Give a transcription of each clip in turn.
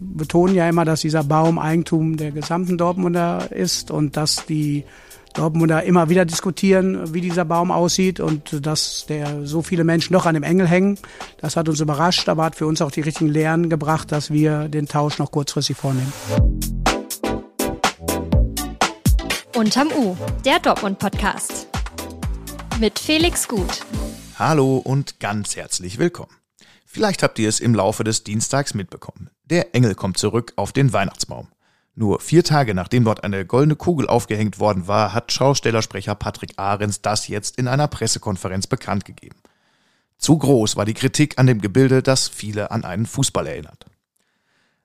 betonen ja immer, dass dieser Baum Eigentum der gesamten Dortmunder ist und dass die Dortmunder immer wieder diskutieren, wie dieser Baum aussieht und dass der so viele Menschen noch an dem Engel hängen. Das hat uns überrascht, aber hat für uns auch die richtigen Lehren gebracht, dass wir den Tausch noch kurzfristig vornehmen. Unterm U, der Dortmund-Podcast. Mit Felix Gut. Hallo und ganz herzlich willkommen. Vielleicht habt ihr es im Laufe des Dienstags mitbekommen. Der Engel kommt zurück auf den Weihnachtsbaum. Nur vier Tage nachdem dort eine goldene Kugel aufgehängt worden war, hat Schaustellersprecher Patrick Ahrens das jetzt in einer Pressekonferenz bekannt gegeben. Zu groß war die Kritik an dem Gebilde, das viele an einen Fußball erinnert.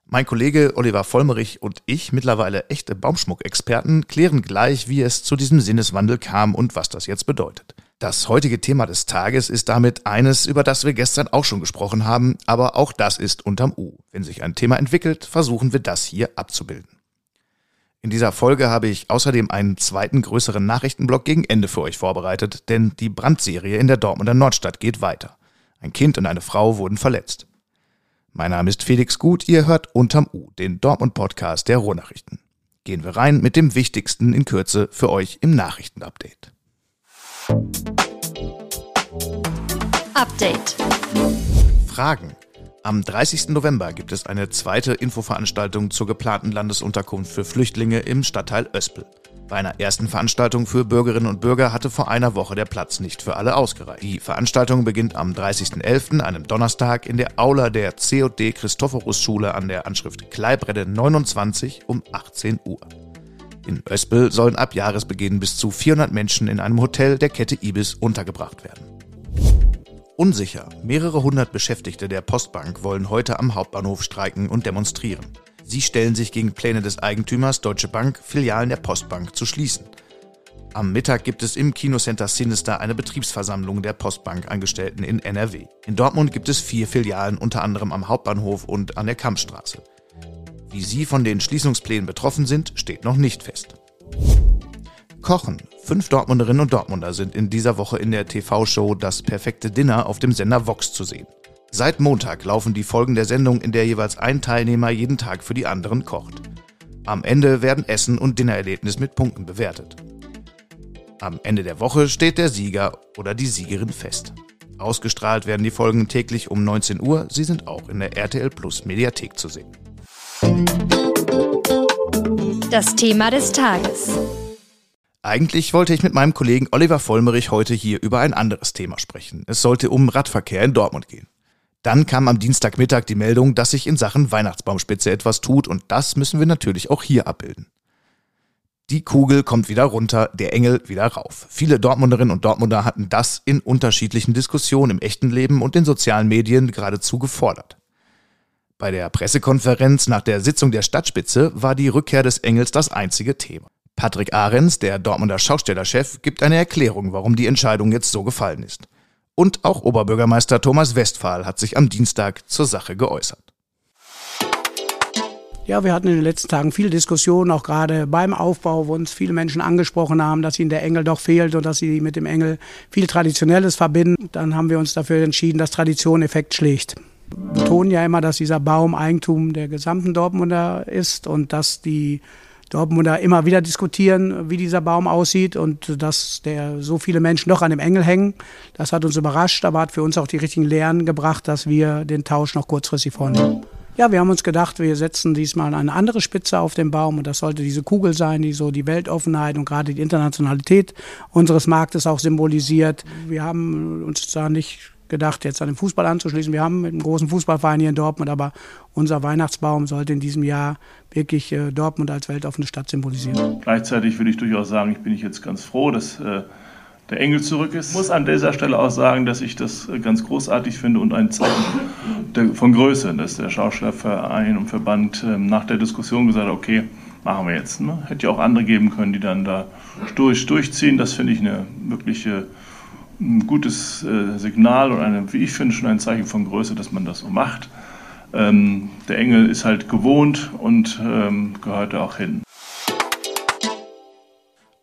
Mein Kollege Oliver Vollmerich und ich, mittlerweile echte Baumschmuckexperten, klären gleich, wie es zu diesem Sinneswandel kam und was das jetzt bedeutet. Das heutige Thema des Tages ist damit eines, über das wir gestern auch schon gesprochen haben, aber auch das ist unterm U. Wenn sich ein Thema entwickelt, versuchen wir das hier abzubilden. In dieser Folge habe ich außerdem einen zweiten größeren Nachrichtenblock gegen Ende für euch vorbereitet, denn die Brandserie in der Dortmunder Nordstadt geht weiter. Ein Kind und eine Frau wurden verletzt. Mein Name ist Felix Gut, ihr hört unterm U, den Dortmund-Podcast der Ruhrnachrichten. Gehen wir rein mit dem Wichtigsten in Kürze für euch im Nachrichtenupdate. Update. Fragen. Am 30. November gibt es eine zweite Infoveranstaltung zur geplanten Landesunterkunft für Flüchtlinge im Stadtteil Öspel. Bei einer ersten Veranstaltung für Bürgerinnen und Bürger hatte vor einer Woche der Platz nicht für alle ausgereicht. Die Veranstaltung beginnt am 30.11., einem Donnerstag, in der Aula der COD Christophorus Schule an der Anschrift Kleibrede 29 um 18 Uhr. In Öspel sollen ab Jahresbeginn bis zu 400 Menschen in einem Hotel der Kette Ibis untergebracht werden. Unsicher. Mehrere hundert Beschäftigte der Postbank wollen heute am Hauptbahnhof streiken und demonstrieren. Sie stellen sich gegen Pläne des Eigentümers Deutsche Bank, Filialen der Postbank zu schließen. Am Mittag gibt es im Kinocenter Sinister eine Betriebsversammlung der Postbank-Angestellten in NRW. In Dortmund gibt es vier Filialen, unter anderem am Hauptbahnhof und an der Kampfstraße. Wie Sie von den Schließungsplänen betroffen sind, steht noch nicht fest. Kochen. Fünf Dortmunderinnen und Dortmunder sind in dieser Woche in der TV-Show Das perfekte Dinner auf dem Sender Vox zu sehen. Seit Montag laufen die Folgen der Sendung, in der jeweils ein Teilnehmer jeden Tag für die anderen kocht. Am Ende werden Essen und Dinnererlebnis mit Punkten bewertet. Am Ende der Woche steht der Sieger oder die Siegerin fest. Ausgestrahlt werden die Folgen täglich um 19 Uhr. Sie sind auch in der RTL Plus Mediathek zu sehen. Das Thema des Tages. Eigentlich wollte ich mit meinem Kollegen Oliver Vollmerich heute hier über ein anderes Thema sprechen. Es sollte um Radverkehr in Dortmund gehen. Dann kam am Dienstagmittag die Meldung, dass sich in Sachen Weihnachtsbaumspitze etwas tut und das müssen wir natürlich auch hier abbilden. Die Kugel kommt wieder runter, der Engel wieder rauf. Viele Dortmunderinnen und Dortmunder hatten das in unterschiedlichen Diskussionen im echten Leben und in sozialen Medien geradezu gefordert. Bei der Pressekonferenz nach der Sitzung der Stadtspitze war die Rückkehr des Engels das einzige Thema. Patrick Ahrens, der Dortmunder Schaustellerchef, gibt eine Erklärung, warum die Entscheidung jetzt so gefallen ist. Und auch Oberbürgermeister Thomas Westphal hat sich am Dienstag zur Sache geäußert. Ja, wir hatten in den letzten Tagen viele Diskussionen, auch gerade beim Aufbau, wo uns viele Menschen angesprochen haben, dass ihnen der Engel doch fehlt und dass sie mit dem Engel viel Traditionelles verbinden. Dann haben wir uns dafür entschieden, dass Tradition Effekt schlägt betonen ja immer, dass dieser Baum Eigentum der gesamten Dortmunder ist und dass die Dortmunder immer wieder diskutieren, wie dieser Baum aussieht und dass der so viele Menschen doch an dem Engel hängen. Das hat uns überrascht, aber hat für uns auch die richtigen Lehren gebracht, dass wir den Tausch noch kurzfristig vornehmen. Ja, wir haben uns gedacht, wir setzen diesmal eine andere Spitze auf den Baum und das sollte diese Kugel sein, die so die Weltoffenheit und gerade die Internationalität unseres Marktes auch symbolisiert. Wir haben uns da nicht gedacht, jetzt an den Fußball anzuschließen. Wir haben einen großen Fußballverein hier in Dortmund, aber unser Weihnachtsbaum sollte in diesem Jahr wirklich äh, Dortmund als weltoffene Stadt symbolisieren. Gleichzeitig würde ich durchaus sagen, ich bin ich jetzt ganz froh, dass äh, der Engel zurück ist. Ich muss an dieser Stelle auch sagen, dass ich das äh, ganz großartig finde und ein Zeichen der, von Größe, dass der Schauspielerverein und Verband äh, nach der Diskussion gesagt hat, okay, machen wir jetzt. Ne? Hätte ja auch andere geben können, die dann da durch, durchziehen. Das finde ich eine wirkliche ein gutes äh, Signal und eine, wie ich finde, schon ein Zeichen von Größe, dass man das so macht. Ähm, der Engel ist halt gewohnt und ähm, gehört da auch hin.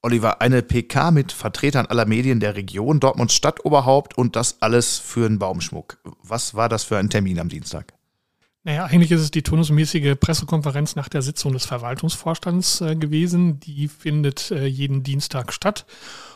Oliver, eine PK mit Vertretern aller Medien der Region, Dortmunds Stadtoberhaupt und das alles für einen Baumschmuck. Was war das für ein Termin am Dienstag? Naja, eigentlich ist es die turnusmäßige Pressekonferenz nach der Sitzung des Verwaltungsvorstands äh, gewesen. Die findet äh, jeden Dienstag statt.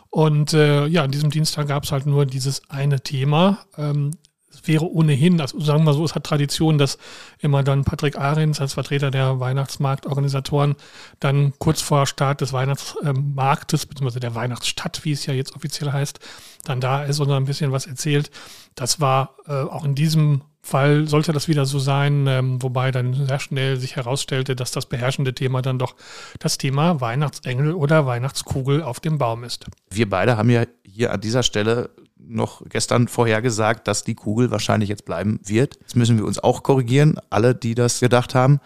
Und äh, ja, an diesem Dienstag gab es halt nur dieses eine Thema. Ähm, es wäre ohnehin, also sagen wir so, es hat Tradition, dass immer dann Patrick Ahrens als Vertreter der Weihnachtsmarktorganisatoren dann kurz vor Start des Weihnachtsmarktes, beziehungsweise der Weihnachtsstadt, wie es ja jetzt offiziell heißt, dann da ist und ein bisschen was erzählt. Das war äh, auch in diesem Fall sollte das wieder so sein, ähm, wobei dann sehr schnell sich herausstellte, dass das beherrschende Thema dann doch das Thema Weihnachtsengel oder Weihnachtskugel auf dem Baum ist. Wir beide haben ja hier an dieser Stelle noch gestern vorhergesagt, dass die Kugel wahrscheinlich jetzt bleiben wird. Jetzt müssen wir uns auch korrigieren, alle, die das gedacht haben.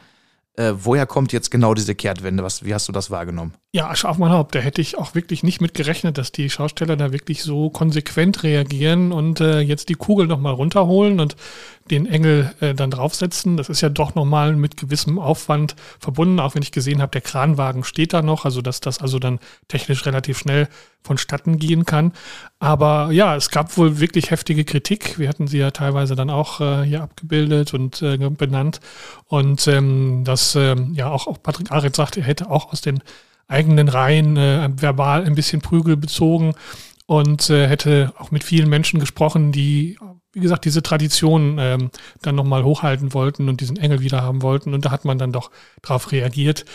Äh, woher kommt jetzt genau diese Kehrtwende? Was, wie hast du das wahrgenommen? Ja, Asche auf mein Haupt. Da hätte ich auch wirklich nicht mit gerechnet, dass die Schausteller da wirklich so konsequent reagieren und äh, jetzt die Kugel nochmal runterholen und den Engel äh, dann draufsetzen. Das ist ja doch nochmal mit gewissem Aufwand verbunden, auch wenn ich gesehen habe, der Kranwagen steht da noch, also dass das also dann technisch relativ schnell vonstatten gehen kann. Aber ja, es gab wohl wirklich heftige Kritik. Wir hatten sie ja teilweise dann auch äh, hier abgebildet und äh, benannt. Und ähm, dass ähm, ja auch, auch Patrick Arendt sagte, er hätte auch aus den eigenen Reihen äh, verbal ein bisschen Prügel bezogen und äh, hätte auch mit vielen Menschen gesprochen, die wie gesagt, diese Tradition ähm, dann nochmal hochhalten wollten und diesen Engel wieder haben wollten. Und da hat man dann doch drauf reagiert.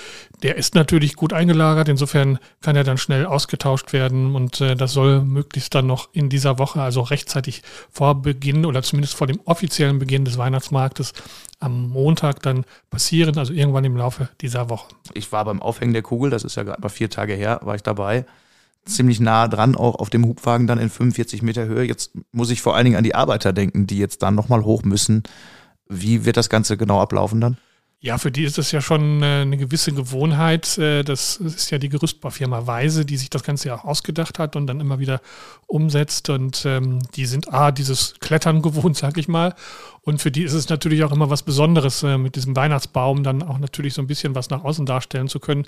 Der ist natürlich gut eingelagert, insofern kann er dann schnell ausgetauscht werden und äh, das soll möglichst dann noch in dieser Woche, also rechtzeitig vor Beginn oder zumindest vor dem offiziellen Beginn des Weihnachtsmarktes am Montag dann passieren, also irgendwann im Laufe dieser Woche. Ich war beim Aufhängen der Kugel, das ist ja gerade mal vier Tage her, war ich dabei ziemlich nah dran, auch auf dem Hubwagen dann in 45 Meter Höhe. Jetzt muss ich vor allen Dingen an die Arbeiter denken, die jetzt dann nochmal hoch müssen. Wie wird das Ganze genau ablaufen dann? Ja, für die ist das ja schon äh, eine gewisse Gewohnheit. Äh, das ist ja die Gerüstbaufirma Weise, die sich das Ganze ja auch ausgedacht hat und dann immer wieder umsetzt. Und ähm, die sind A, dieses Klettern gewohnt, sag ich mal. Und für die ist es natürlich auch immer was Besonderes, äh, mit diesem Weihnachtsbaum dann auch natürlich so ein bisschen was nach außen darstellen zu können.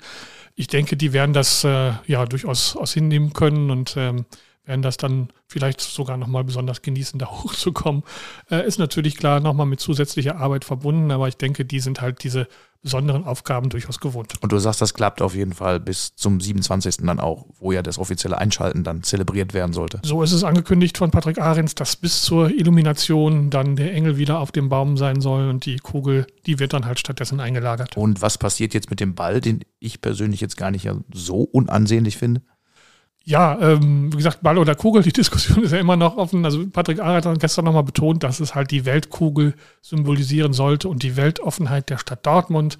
Ich denke, die werden das ja durchaus aus hinnehmen können und ähm, werden das dann vielleicht sogar nochmal besonders genießen, da hochzukommen. Äh, ist natürlich klar nochmal mit zusätzlicher Arbeit verbunden, aber ich denke, die sind halt diese besonderen Aufgaben durchaus gewohnt. Und du sagst, das klappt auf jeden Fall bis zum 27. dann auch, wo ja das offizielle Einschalten dann zelebriert werden sollte. So ist es angekündigt von Patrick Ahrens, dass bis zur Illumination dann der Engel wieder auf dem Baum sein soll und die Kugel, die wird dann halt stattdessen eingelagert. Und was passiert jetzt mit dem Ball, den ich persönlich jetzt gar nicht so unansehnlich finde? Ja, ähm, wie gesagt, Ball oder Kugel, die Diskussion ist ja immer noch offen. Also Patrick Arendt hat gestern nochmal betont, dass es halt die Weltkugel symbolisieren sollte und die Weltoffenheit der Stadt Dortmund.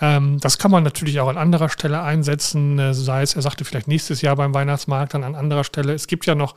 Ähm, das kann man natürlich auch an anderer Stelle einsetzen, äh, sei es, er sagte vielleicht nächstes Jahr beim Weihnachtsmarkt, dann an anderer Stelle. Es gibt ja noch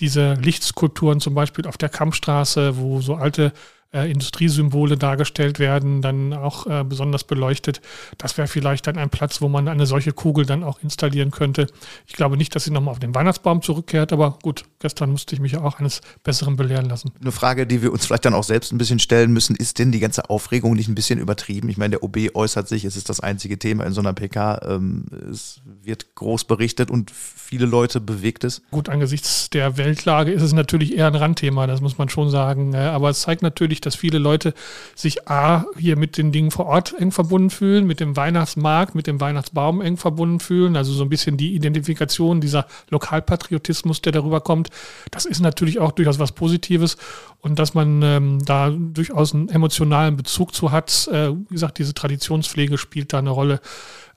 diese Lichtskulpturen zum Beispiel auf der Kampfstraße, wo so alte äh, Industriesymbole dargestellt werden, dann auch äh, besonders beleuchtet. Das wäre vielleicht dann ein Platz, wo man eine solche Kugel dann auch installieren könnte. Ich glaube nicht, dass sie nochmal auf den Weihnachtsbaum zurückkehrt, aber gut, gestern musste ich mich ja auch eines Besseren belehren lassen. Eine Frage, die wir uns vielleicht dann auch selbst ein bisschen stellen müssen, ist denn die ganze Aufregung nicht ein bisschen übertrieben? Ich meine, der OB äußert sich, es ist das einzige Thema in so einer PK. Ähm, es wird groß berichtet und viele Leute bewegt es. Gut, angesichts der Weltlage ist es natürlich eher ein Randthema, das muss man schon sagen. Aber es zeigt natürlich, dass viele Leute sich A, hier mit den Dingen vor Ort eng verbunden fühlen, mit dem Weihnachtsmarkt, mit dem Weihnachtsbaum eng verbunden fühlen. Also so ein bisschen die Identifikation, dieser Lokalpatriotismus, der darüber kommt. Das ist natürlich auch durchaus was Positives. Und dass man ähm, da durchaus einen emotionalen Bezug zu hat. Äh, wie gesagt, diese Traditionspflege spielt da eine Rolle.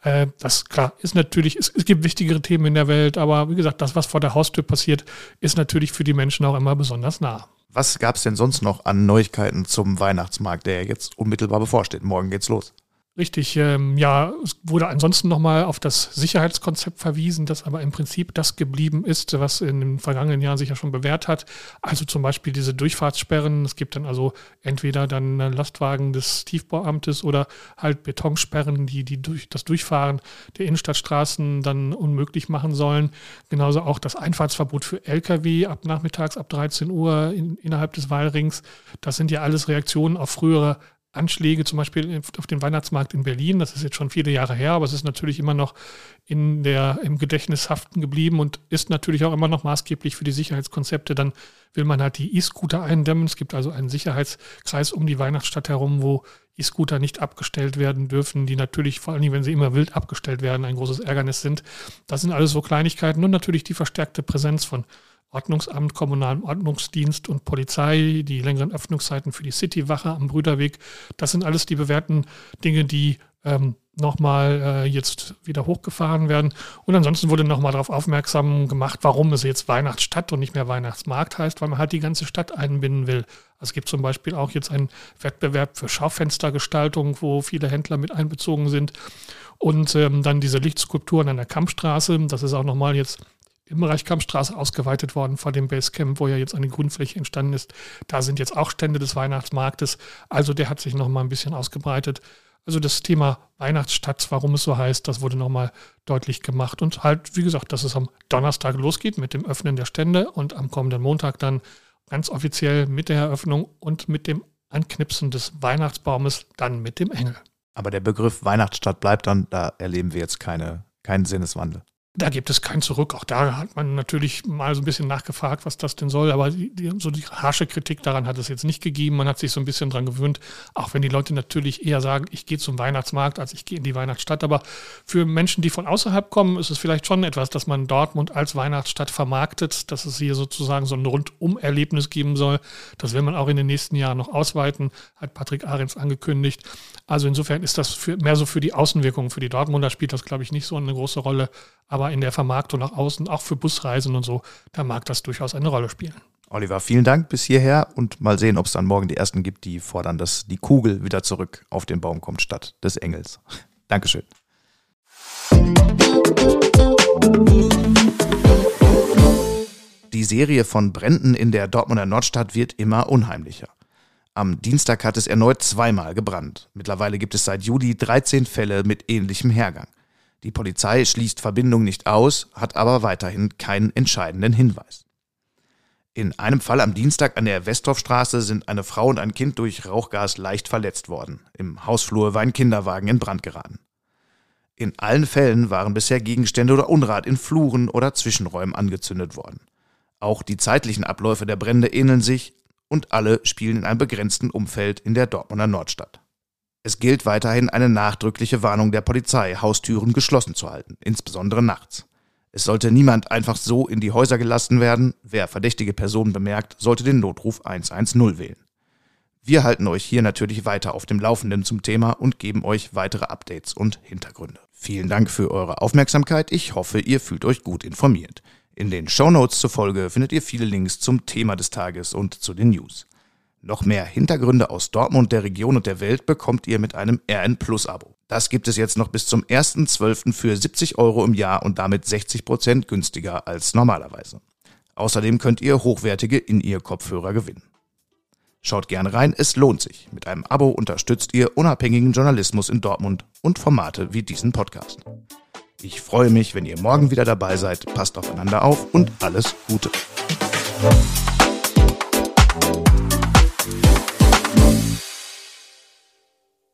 Äh, das klar ist natürlich, es, es, gibt wichtigere Themen in der Welt, aber wie gesagt, das, was vor der Haustür passiert, ist natürlich für die Menschen auch immer besonders nah. Was gab es denn sonst noch an Neuigkeiten zum Weihnachtsmarkt, der jetzt unmittelbar bevorsteht? Morgen geht's los. Richtig, ähm, ja, es wurde ansonsten nochmal auf das Sicherheitskonzept verwiesen, das aber im Prinzip das geblieben ist, was in den vergangenen Jahren sich ja schon bewährt hat. Also zum Beispiel diese Durchfahrtssperren. Es gibt dann also entweder dann Lastwagen des Tiefbauamtes oder halt Betonsperren, die, die durch das Durchfahren der Innenstadtstraßen dann unmöglich machen sollen. Genauso auch das Einfahrtsverbot für Lkw ab nachmittags ab 13 Uhr in, innerhalb des Wahlrings. Das sind ja alles Reaktionen auf frühere Anschläge, zum Beispiel auf den Weihnachtsmarkt in Berlin. Das ist jetzt schon viele Jahre her, aber es ist natürlich immer noch in der, im Gedächtnis haften geblieben und ist natürlich auch immer noch maßgeblich für die Sicherheitskonzepte. Dann will man halt die E-Scooter eindämmen. Es gibt also einen Sicherheitskreis um die Weihnachtsstadt herum, wo E-Scooter nicht abgestellt werden dürfen, die natürlich, vor allem wenn sie immer wild abgestellt werden, ein großes Ärgernis sind. Das sind alles so Kleinigkeiten und natürlich die verstärkte Präsenz von Ordnungsamt, kommunalem Ordnungsdienst und Polizei, die längeren Öffnungszeiten für die Citywache am Brüderweg. Das sind alles die bewährten Dinge, die ähm, nochmal äh, jetzt wieder hochgefahren werden. Und ansonsten wurde nochmal darauf aufmerksam gemacht, warum es jetzt Weihnachtsstadt und nicht mehr Weihnachtsmarkt heißt, weil man halt die ganze Stadt einbinden will. Also es gibt zum Beispiel auch jetzt einen Wettbewerb für Schaufenstergestaltung, wo viele Händler mit einbezogen sind. Und ähm, dann diese Lichtskulpturen an der Kampfstraße. Das ist auch nochmal jetzt im Bereich Kampfstraße ausgeweitet worden vor dem Basecamp, wo ja jetzt eine Grundfläche entstanden ist. Da sind jetzt auch Stände des Weihnachtsmarktes. Also der hat sich nochmal ein bisschen ausgebreitet. Also das Thema Weihnachtsstadt, warum es so heißt, das wurde nochmal deutlich gemacht. Und halt, wie gesagt, dass es am Donnerstag losgeht mit dem Öffnen der Stände und am kommenden Montag dann ganz offiziell mit der Eröffnung und mit dem Anknipsen des Weihnachtsbaumes dann mit dem Engel. Aber der Begriff Weihnachtsstadt bleibt dann, da erleben wir jetzt keine, keinen Sinneswandel. Da gibt es kein Zurück. Auch da hat man natürlich mal so ein bisschen nachgefragt, was das denn soll. Aber die, so die harsche Kritik daran hat es jetzt nicht gegeben. Man hat sich so ein bisschen dran gewöhnt. Auch wenn die Leute natürlich eher sagen, ich gehe zum Weihnachtsmarkt, als ich gehe in die Weihnachtsstadt. Aber für Menschen, die von außerhalb kommen, ist es vielleicht schon etwas, dass man Dortmund als Weihnachtsstadt vermarktet, dass es hier sozusagen so ein Rundum-Erlebnis geben soll. Das will man auch in den nächsten Jahren noch ausweiten, hat Patrick Ahrens angekündigt. Also insofern ist das für, mehr so für die Außenwirkung. Für die Dortmunder spielt das, glaube ich, nicht so eine große Rolle. Aber in der Vermarktung nach außen, auch für Busreisen und so, da mag das durchaus eine Rolle spielen. Oliver, vielen Dank bis hierher und mal sehen, ob es dann morgen die ersten gibt, die fordern, dass die Kugel wieder zurück auf den Baum kommt statt des Engels. Dankeschön. Die Serie von Bränden in der Dortmunder Nordstadt wird immer unheimlicher. Am Dienstag hat es erneut zweimal gebrannt. Mittlerweile gibt es seit Juli 13 Fälle mit ähnlichem Hergang. Die Polizei schließt Verbindung nicht aus, hat aber weiterhin keinen entscheidenden Hinweis. In einem Fall am Dienstag an der Westdorfstraße sind eine Frau und ein Kind durch Rauchgas leicht verletzt worden. Im Hausflur war ein Kinderwagen in Brand geraten. In allen Fällen waren bisher Gegenstände oder Unrat in Fluren oder Zwischenräumen angezündet worden. Auch die zeitlichen Abläufe der Brände ähneln sich und alle spielen in einem begrenzten Umfeld in der Dortmunder Nordstadt. Es gilt weiterhin eine nachdrückliche Warnung der Polizei, Haustüren geschlossen zu halten, insbesondere nachts. Es sollte niemand einfach so in die Häuser gelassen werden. Wer verdächtige Personen bemerkt, sollte den Notruf 110 wählen. Wir halten euch hier natürlich weiter auf dem Laufenden zum Thema und geben euch weitere Updates und Hintergründe. Vielen Dank für eure Aufmerksamkeit. Ich hoffe, ihr fühlt euch gut informiert. In den Shownotes zur Folge findet ihr viele Links zum Thema des Tages und zu den News. Noch mehr Hintergründe aus Dortmund, der Region und der Welt bekommt ihr mit einem RN Plus Abo. Das gibt es jetzt noch bis zum 1.12. für 70 Euro im Jahr und damit 60 Prozent günstiger als normalerweise. Außerdem könnt ihr hochwertige In-Ear-Kopfhörer gewinnen. Schaut gerne rein, es lohnt sich. Mit einem Abo unterstützt ihr unabhängigen Journalismus in Dortmund und Formate wie diesen Podcast. Ich freue mich, wenn ihr morgen wieder dabei seid. Passt aufeinander auf und alles Gute.